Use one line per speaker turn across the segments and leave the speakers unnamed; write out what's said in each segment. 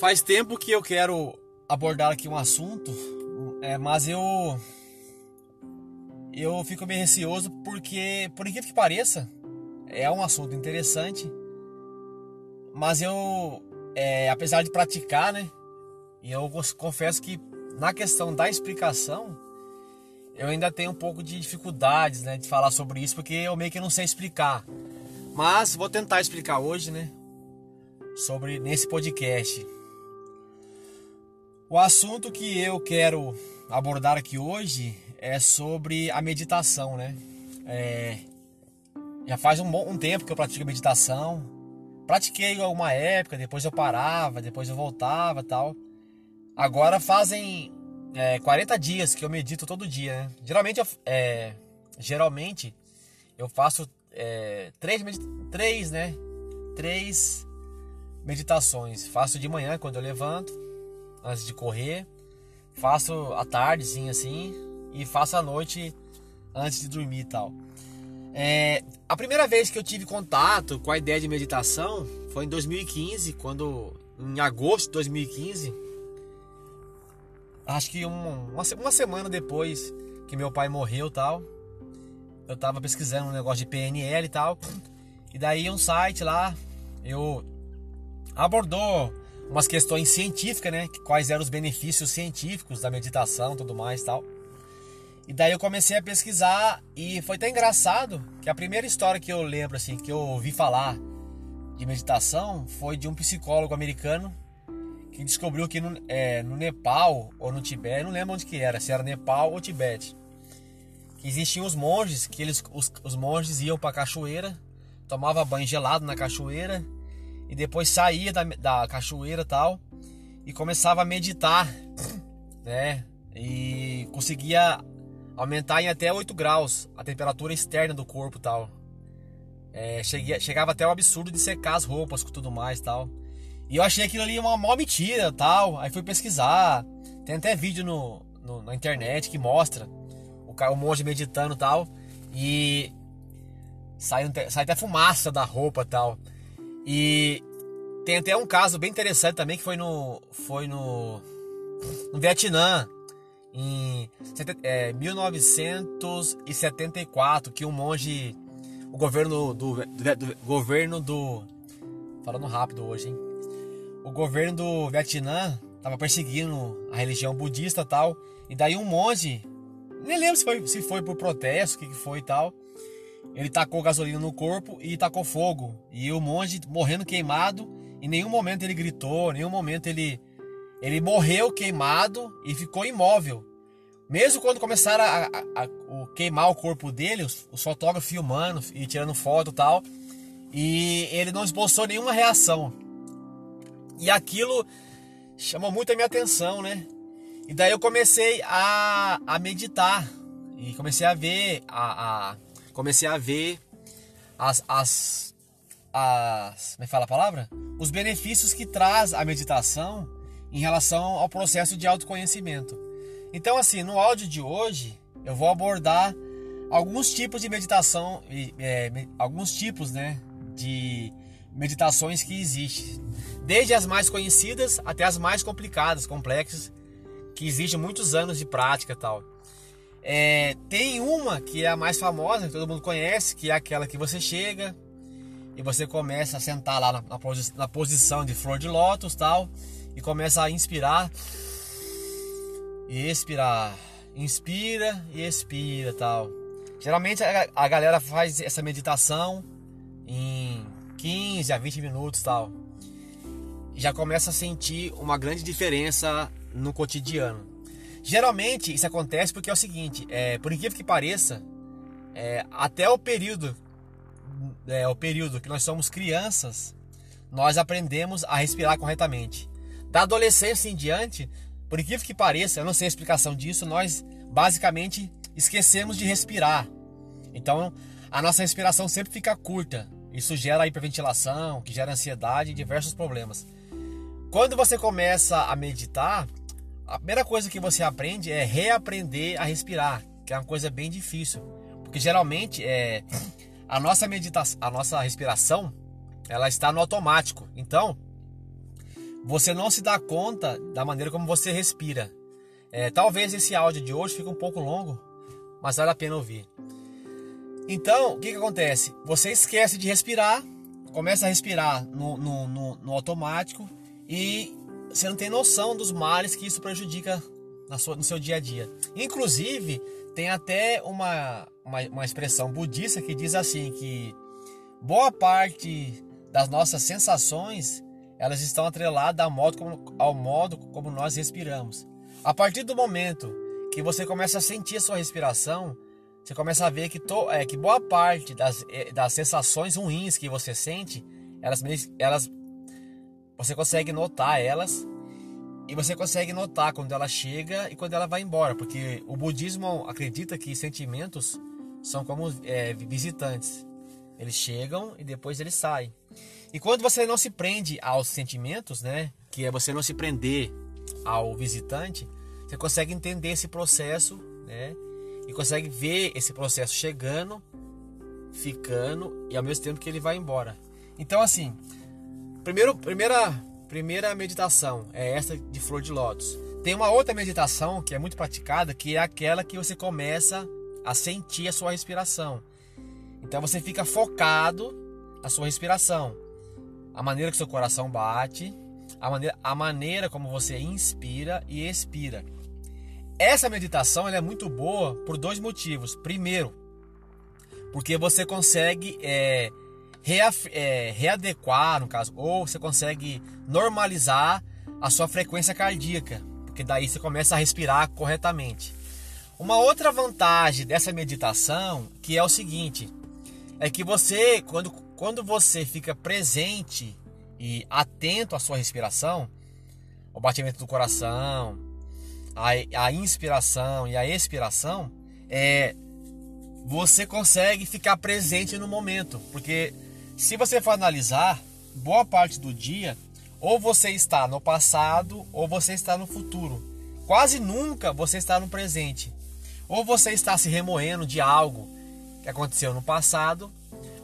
Faz tempo que eu quero abordar aqui um assunto, é, mas eu eu fico meio receoso porque, por incrível que pareça, é um assunto interessante, mas eu, é, apesar de praticar, né, e eu confesso que na questão da explicação, eu ainda tenho um pouco de dificuldades, né, de falar sobre isso, porque eu meio que não sei explicar. Mas vou tentar explicar hoje, né, sobre nesse podcast. O assunto que eu quero abordar aqui hoje é sobre a meditação, né? É, já faz um bom um tempo que eu pratico meditação. Pratiquei alguma época, depois eu parava, depois eu voltava tal. Agora fazem é, 40 dias que eu medito todo dia, né? Geralmente eu, é, geralmente eu faço é, três, três, né? Três meditações. Faço de manhã quando eu levanto antes de correr. Faço à tarde, sim, assim. E faço à noite antes de dormir e tal. É, a primeira vez que eu tive contato com a ideia de meditação foi em 2015, quando em agosto de 2015, acho que um, uma, uma semana depois que meu pai morreu tal, eu tava pesquisando um negócio de PNL e tal, e daí um site lá, eu abordou umas questões científicas, né? Quais eram os benefícios científicos da meditação, tudo mais, tal. E daí eu comecei a pesquisar e foi até engraçado que a primeira história que eu lembro assim, que eu ouvi falar de meditação foi de um psicólogo americano que descobriu que no, é, no Nepal ou no Tibete, não lembro onde que era, se era Nepal ou Tibete, que existiam os monges, que eles, os, os monges iam para a cachoeira, tomava banho gelado na cachoeira e depois saía da, da cachoeira tal e começava a meditar, né? E conseguia aumentar em até 8 graus a temperatura externa do corpo tal. É, cheguei, chegava até o absurdo de secar as roupas com tudo mais tal. E eu achei aquilo ali uma mó mentira tal. Aí fui pesquisar. Tem até vídeo no, no na internet que mostra o, o monge meditando tal. E sai, sai até fumaça da roupa tal. E tem até um caso bem interessante também que foi no foi no, no Vietnã em é, 1974 que um monge o governo do, do, do, governo do falando rápido hoje hein? O governo do Vietnã estava perseguindo a religião budista tal e daí um monge nem lembro se foi se foi por protesto o que, que foi e tal ele tacou gasolina no corpo e tacou fogo. E o monge morrendo queimado, em nenhum momento ele gritou, em nenhum momento ele ele morreu queimado e ficou imóvel. Mesmo quando começaram a, a, a, queimar o corpo dele, os, os, fotógrafos filmando e tirando foto e tal, e ele não esboçou nenhuma reação. E aquilo chamou muito a minha atenção, né? E daí eu comecei a, a meditar e comecei a ver a, a comecei a ver as, as, as me é fala a palavra? Os benefícios que traz a meditação em relação ao processo de autoconhecimento. Então, assim, no áudio de hoje eu vou abordar alguns tipos de meditação, é, alguns tipos, né, de meditações que existem, desde as mais conhecidas até as mais complicadas, complexas, que exigem muitos anos de prática, tal. É, tem uma que é a mais famosa, que todo mundo conhece, que é aquela que você chega e você começa a sentar lá na, na, posi na posição de flor de lótus tal e começa a inspirar e expirar, inspira e expira tal. Geralmente a, a galera faz essa meditação em 15 a 20 minutos tal. Já começa a sentir uma grande diferença no cotidiano. Geralmente isso acontece porque é o seguinte, é, por incrível que pareça, é, até o período, é, o período que nós somos crianças, nós aprendemos a respirar corretamente. Da adolescência em diante, por incrível que pareça, eu não sei a explicação disso, nós basicamente esquecemos de respirar. Então a nossa respiração sempre fica curta. Isso gera hiperventilação, que gera ansiedade e diversos problemas. Quando você começa a meditar, a primeira coisa que você aprende é reaprender a respirar, que é uma coisa bem difícil, porque geralmente é a nossa meditação, a nossa respiração, ela está no automático. Então, você não se dá conta da maneira como você respira. É, talvez esse áudio de hoje fique um pouco longo, mas vale a pena ouvir. Então, o que, que acontece? Você esquece de respirar, começa a respirar no, no, no, no automático e você não tem noção dos males que isso prejudica na sua, no seu dia a dia. Inclusive, tem até uma, uma, uma expressão budista que diz assim que boa parte das nossas sensações elas estão atreladas ao modo como, ao modo como nós respiramos. A partir do momento que você começa a sentir a sua respiração, você começa a ver que, to, é, que boa parte das, é, das sensações ruins que você sente, elas, elas você consegue notar elas e você consegue notar quando ela chega e quando ela vai embora, porque o budismo acredita que sentimentos são como é, visitantes. Eles chegam e depois eles saem. E quando você não se prende aos sentimentos, né, que é você não se prender ao visitante, você consegue entender esse processo, né, e consegue ver esse processo chegando, ficando e ao mesmo tempo que ele vai embora. Então assim, primeiro, primeira, primeira meditação é essa de flor de lótus. Tem uma outra meditação que é muito praticada, que é aquela que você começa a sentir a sua respiração. Então você fica focado na sua respiração, a maneira que seu coração bate, a maneira, a maneira como você inspira e expira. Essa meditação é muito boa por dois motivos. Primeiro, porque você consegue é, é, readequar, no caso, ou você consegue normalizar a sua frequência cardíaca, porque daí você começa a respirar corretamente. Uma outra vantagem dessa meditação que é o seguinte, é que você quando, quando você fica presente e atento à sua respiração, o batimento do coração, a inspiração e a expiração, é, você consegue ficar presente no momento. Porque se você for analisar, boa parte do dia, ou você está no passado ou você está no futuro. Quase nunca você está no presente. Ou você está se remoendo de algo que aconteceu no passado,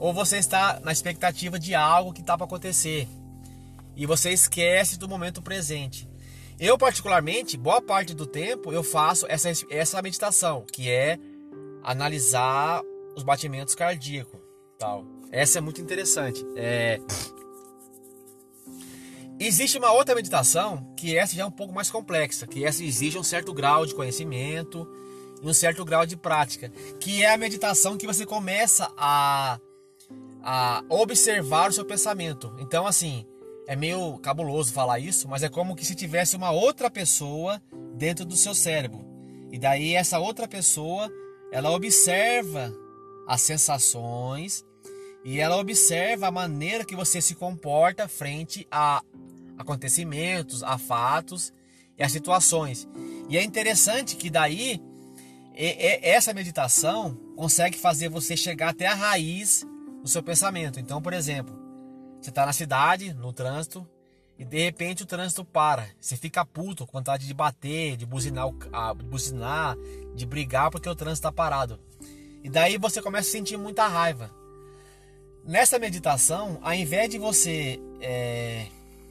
ou você está na expectativa de algo que está para acontecer. E você esquece do momento presente. Eu, particularmente, boa parte do tempo eu faço essa, essa meditação, que é analisar os batimentos cardíacos. Tal. Essa é muito interessante. É... Existe uma outra meditação que essa já é um pouco mais complexa, que essa exige um certo grau de conhecimento e um certo grau de prática, que é a meditação que você começa a, a observar o seu pensamento. Então, assim, é meio cabuloso falar isso, mas é como que se tivesse uma outra pessoa dentro do seu cérebro. E daí essa outra pessoa, ela observa as sensações e ela observa a maneira que você se comporta frente a acontecimentos, a fatos e a situações. E é interessante que daí essa meditação consegue fazer você chegar até a raiz do seu pensamento. Então, por exemplo, você está na cidade, no trânsito, e de repente o trânsito para. Você fica puto, com vontade de bater, de buzinar, de, buzinar, de brigar porque o trânsito está parado. E daí você começa a sentir muita raiva. Nessa meditação, ao invés de você é,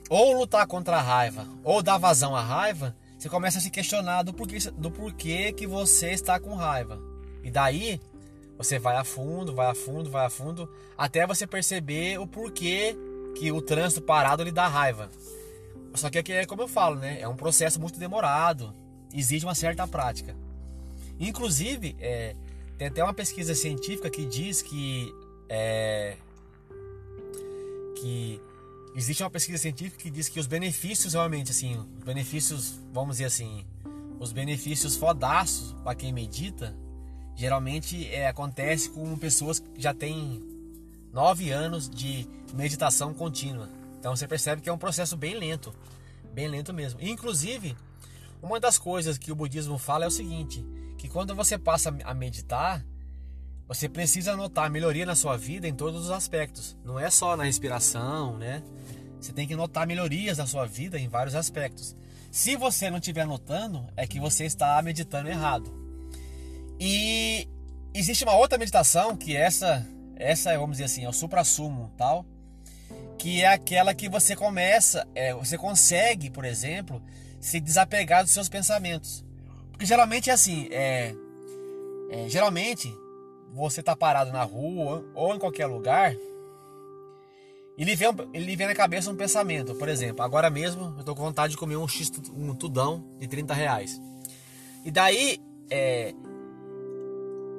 ou lutar contra a raiva ou dar vazão à raiva, você começa a se questionar do porquê, do porquê que você está com raiva. E daí você vai a fundo, vai a fundo, vai a fundo, até você perceber o porquê que o trânsito parado lhe dá raiva. Só que aqui é como eu falo, né? É um processo muito demorado, exige uma certa prática. Inclusive, é, tem até uma pesquisa científica que diz que é, que existe uma pesquisa científica que diz que os benefícios realmente assim, os benefícios, vamos dizer assim, os benefícios fodaços para quem medita geralmente é, acontece com pessoas que já têm nove anos de meditação contínua. Então você percebe que é um processo bem lento, bem lento mesmo. Inclusive, uma das coisas que o budismo fala é o seguinte: que quando você passa a meditar, você precisa notar melhoria na sua vida em todos os aspectos. Não é só na respiração, né? Você tem que notar melhorias na sua vida em vários aspectos. Se você não estiver notando, é que você está meditando errado. E existe uma outra meditação que essa, essa vamos dizer assim, é o supra-sumo, tal, que é aquela que você começa, é, você consegue, por exemplo, se desapegar dos seus pensamentos. Porque geralmente é assim, é, é geralmente você tá parado na rua ou em qualquer lugar e lhe vem, ele vem na cabeça um pensamento. Por exemplo, agora mesmo eu tô com vontade de comer um X, um tudão de 30 reais. E daí, é,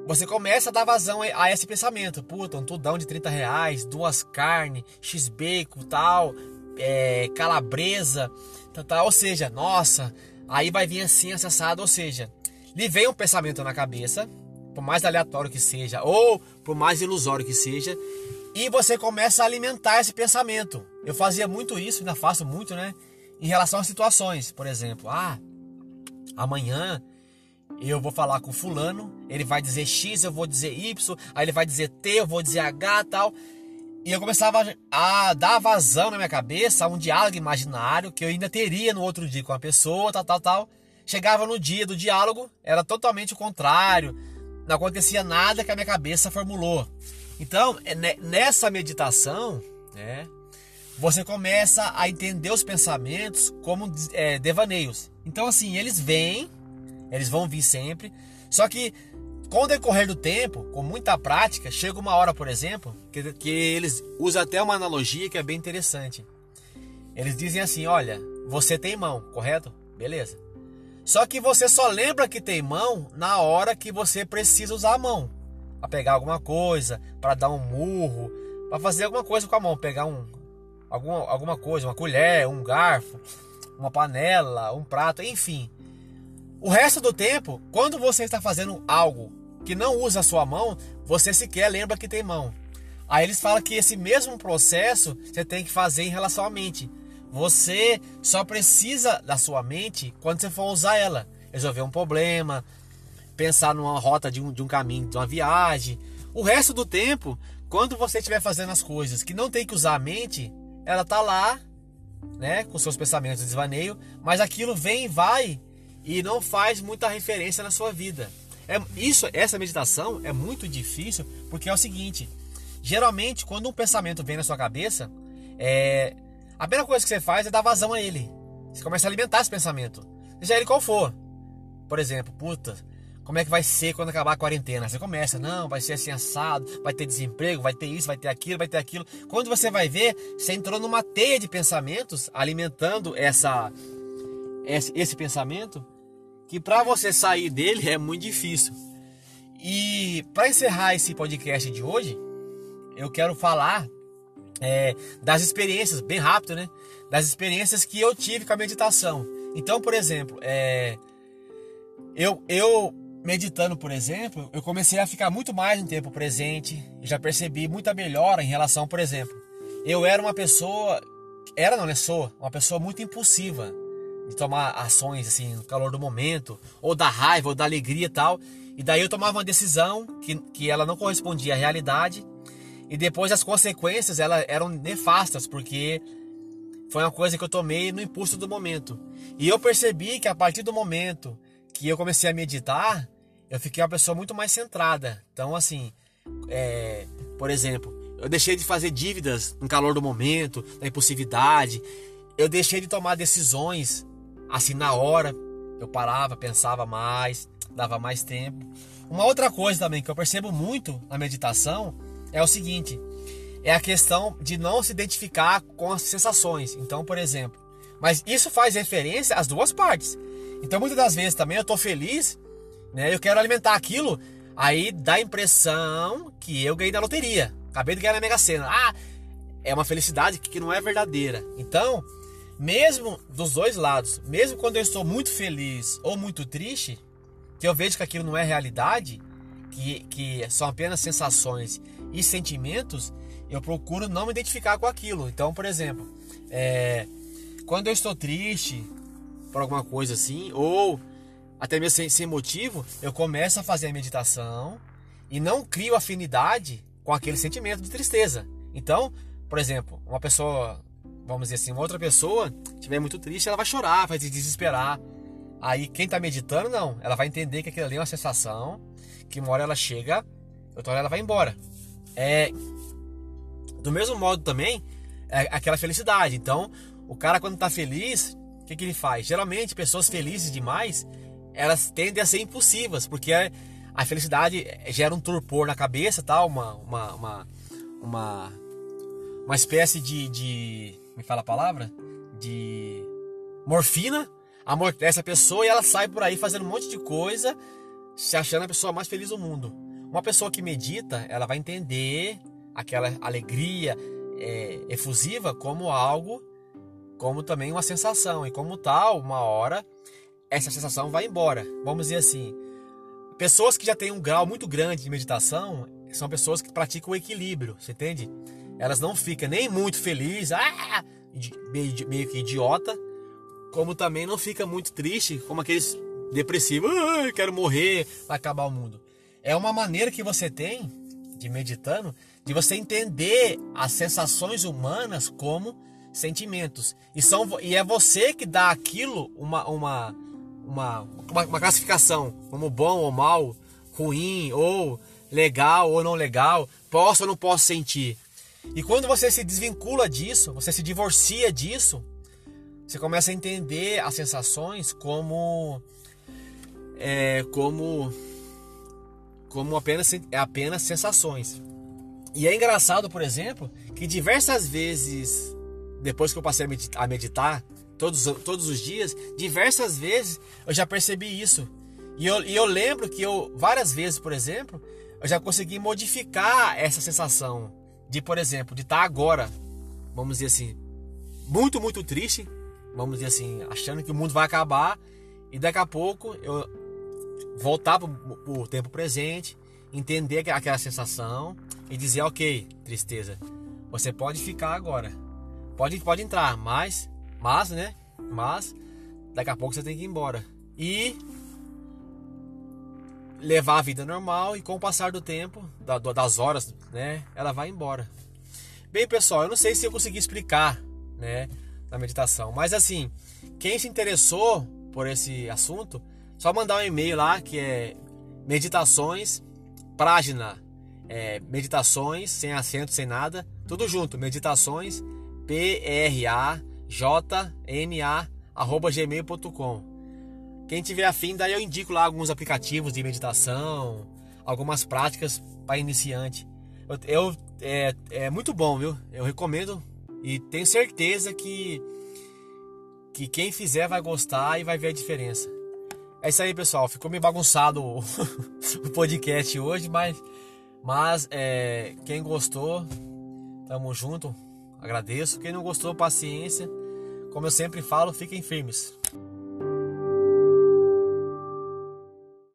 você começa a dar vazão a esse pensamento. Puta, um tudão de 30 reais, duas carnes, x-bacon, tal, é, calabresa, tal, tal. Ou seja, nossa, aí vai vir assim, acessado. Ou seja, lhe vem um pensamento na cabeça, por mais aleatório que seja, ou por mais ilusório que seja, e você começa a alimentar esse pensamento. Eu fazia muito isso, ainda faço muito, né? Em relação a situações. Por exemplo, ah, amanhã eu vou falar com fulano, ele vai dizer X, eu vou dizer Y, aí ele vai dizer T, eu vou dizer H tal. E eu começava a dar vazão na minha cabeça a um diálogo imaginário que eu ainda teria no outro dia com a pessoa, tal, tal, tal. Chegava no dia do diálogo, era totalmente o contrário, não acontecia nada que a minha cabeça formulou. Então, é nessa meditação, né, você começa a entender os pensamentos como é, devaneios. Então, assim, eles vêm eles vão vir sempre. Só que com o decorrer do tempo, com muita prática, chega uma hora, por exemplo, que, que eles usam até uma analogia que é bem interessante. Eles dizem assim: olha, você tem mão, correto? Beleza. Só que você só lembra que tem mão na hora que você precisa usar a mão. Para pegar alguma coisa, para dar um murro, para fazer alguma coisa com a mão, pegar um, alguma, alguma coisa, uma colher, um garfo, uma panela, um prato, enfim. O resto do tempo, quando você está fazendo algo que não usa a sua mão, você sequer lembra que tem mão. Aí eles falam que esse mesmo processo você tem que fazer em relação à mente. Você só precisa da sua mente quando você for usar ela. Resolver um problema, pensar numa rota de um, de um caminho, de uma viagem. O resto do tempo, quando você estiver fazendo as coisas que não tem que usar a mente, ela tá lá, né, com seus pensamentos de desvaneio, mas aquilo vem e vai e não faz muita referência na sua vida. É, isso, essa meditação é muito difícil porque é o seguinte: geralmente quando um pensamento vem na sua cabeça, é, a primeira coisa que você faz é dar vazão a ele. Você começa a alimentar esse pensamento, seja ele qual for. Por exemplo, puta, como é que vai ser quando acabar a quarentena? Você começa, não, vai ser assim assado, vai ter desemprego, vai ter isso, vai ter aquilo, vai ter aquilo. Quando você vai ver, você entrou numa teia de pensamentos alimentando essa esse, esse pensamento que para você sair dele é muito difícil. E para encerrar esse podcast de hoje, eu quero falar é, das experiências, bem rápido, né? Das experiências que eu tive com a meditação. Então, por exemplo, é, eu, eu meditando, por exemplo, eu comecei a ficar muito mais no tempo presente. Já percebi muita melhora em relação, por exemplo, eu era uma pessoa, era não, né? Sou uma pessoa muito impulsiva de tomar ações assim no calor do momento, ou da raiva, ou da alegria e tal. E daí eu tomava uma decisão que, que ela não correspondia à realidade. E depois as consequências elas eram nefastas, porque foi uma coisa que eu tomei no impulso do momento. E eu percebi que a partir do momento que eu comecei a meditar, eu fiquei uma pessoa muito mais centrada. Então, assim, é, por exemplo, eu deixei de fazer dívidas no calor do momento, da impulsividade. Eu deixei de tomar decisões assim na hora eu parava, pensava mais, dava mais tempo. Uma outra coisa também que eu percebo muito na meditação é o seguinte: é a questão de não se identificar com as sensações. Então, por exemplo, mas isso faz referência às duas partes. Então, muitas das vezes também eu estou feliz, né? Eu quero alimentar aquilo, aí dá a impressão que eu ganhei na loteria. Acabei de ganhar na Mega Sena. Ah, é uma felicidade que não é verdadeira. Então, mesmo dos dois lados, mesmo quando eu estou muito feliz ou muito triste, que eu vejo que aquilo não é realidade, que, que são apenas sensações e sentimentos, eu procuro não me identificar com aquilo. Então, por exemplo, é, quando eu estou triste por alguma coisa assim, ou até mesmo sem, sem motivo, eu começo a fazer a meditação e não crio afinidade com aquele sentimento de tristeza. Então, por exemplo, uma pessoa vamos dizer assim, uma outra pessoa estiver muito triste, ela vai chorar, vai se desesperar. Aí quem está meditando, não. Ela vai entender que aquilo ali é uma sensação, que uma hora ela chega, outra hora ela vai embora. É, do mesmo modo também, é aquela felicidade. Então, o cara quando tá feliz, o que, que ele faz? Geralmente, pessoas felizes demais, elas tendem a ser impulsivas, porque a felicidade gera um torpor na cabeça, tal, uma, uma, uma, uma, uma espécie de, de. Me fala a palavra? De morfina, amortece a pessoa e ela sai por aí fazendo um monte de coisa, se achando a pessoa mais feliz do mundo. Uma pessoa que medita, ela vai entender aquela alegria é, efusiva como algo, como também uma sensação. E como tal, uma hora, essa sensação vai embora. Vamos dizer assim, pessoas que já têm um grau muito grande de meditação são pessoas que praticam o equilíbrio, você entende? Elas não ficam nem muito felizes, ah, meio, meio que idiota, como também não fica muito triste, como aqueles depressivos, ah, quero morrer, vai acabar o mundo. É uma maneira que você tem de meditando de você entender as sensações humanas como sentimentos. E, são, e é você que dá aquilo uma, uma, uma, uma, classificação como bom ou mal, ruim ou legal ou não legal, posso ou não posso sentir. E quando você se desvincula disso, você se divorcia disso, você começa a entender as sensações como é, como como apenas apenas sensações. E é engraçado, por exemplo, que diversas vezes depois que eu passei a meditar todos, todos os dias, diversas vezes eu já percebi isso. E eu, e eu lembro que eu várias vezes, por exemplo, eu já consegui modificar essa sensação de, por exemplo, de estar agora, vamos dizer assim, muito, muito triste, vamos dizer assim, achando que o mundo vai acabar e daqui a pouco eu voltar para o tempo presente, entender aquela sensação e dizer, ok, tristeza, você pode ficar agora, pode, pode entrar, mas, mas, né, mas daqui a pouco você tem que ir embora e levar a vida normal e com o passar do tempo, das horas, né, ela vai embora. Bem, pessoal, eu não sei se eu consegui explicar, né, na meditação. Mas assim, quem se interessou por esse assunto, só mandar um e-mail lá que é meditações página é, meditações sem acento sem nada. Tudo junto meditações p r a j n a arroba gmail.com quem tiver afim daí eu indico lá alguns aplicativos de meditação algumas práticas para iniciante. Eu, eu é, é muito bom viu? Eu recomendo e tenho certeza que, que quem fizer vai gostar e vai ver a diferença. É isso aí, pessoal. Ficou meio bagunçado o, podcast hoje, mas, mas é, quem gostou, tamo junto. Agradeço. Quem não gostou, paciência. Como eu sempre falo, fiquem firmes.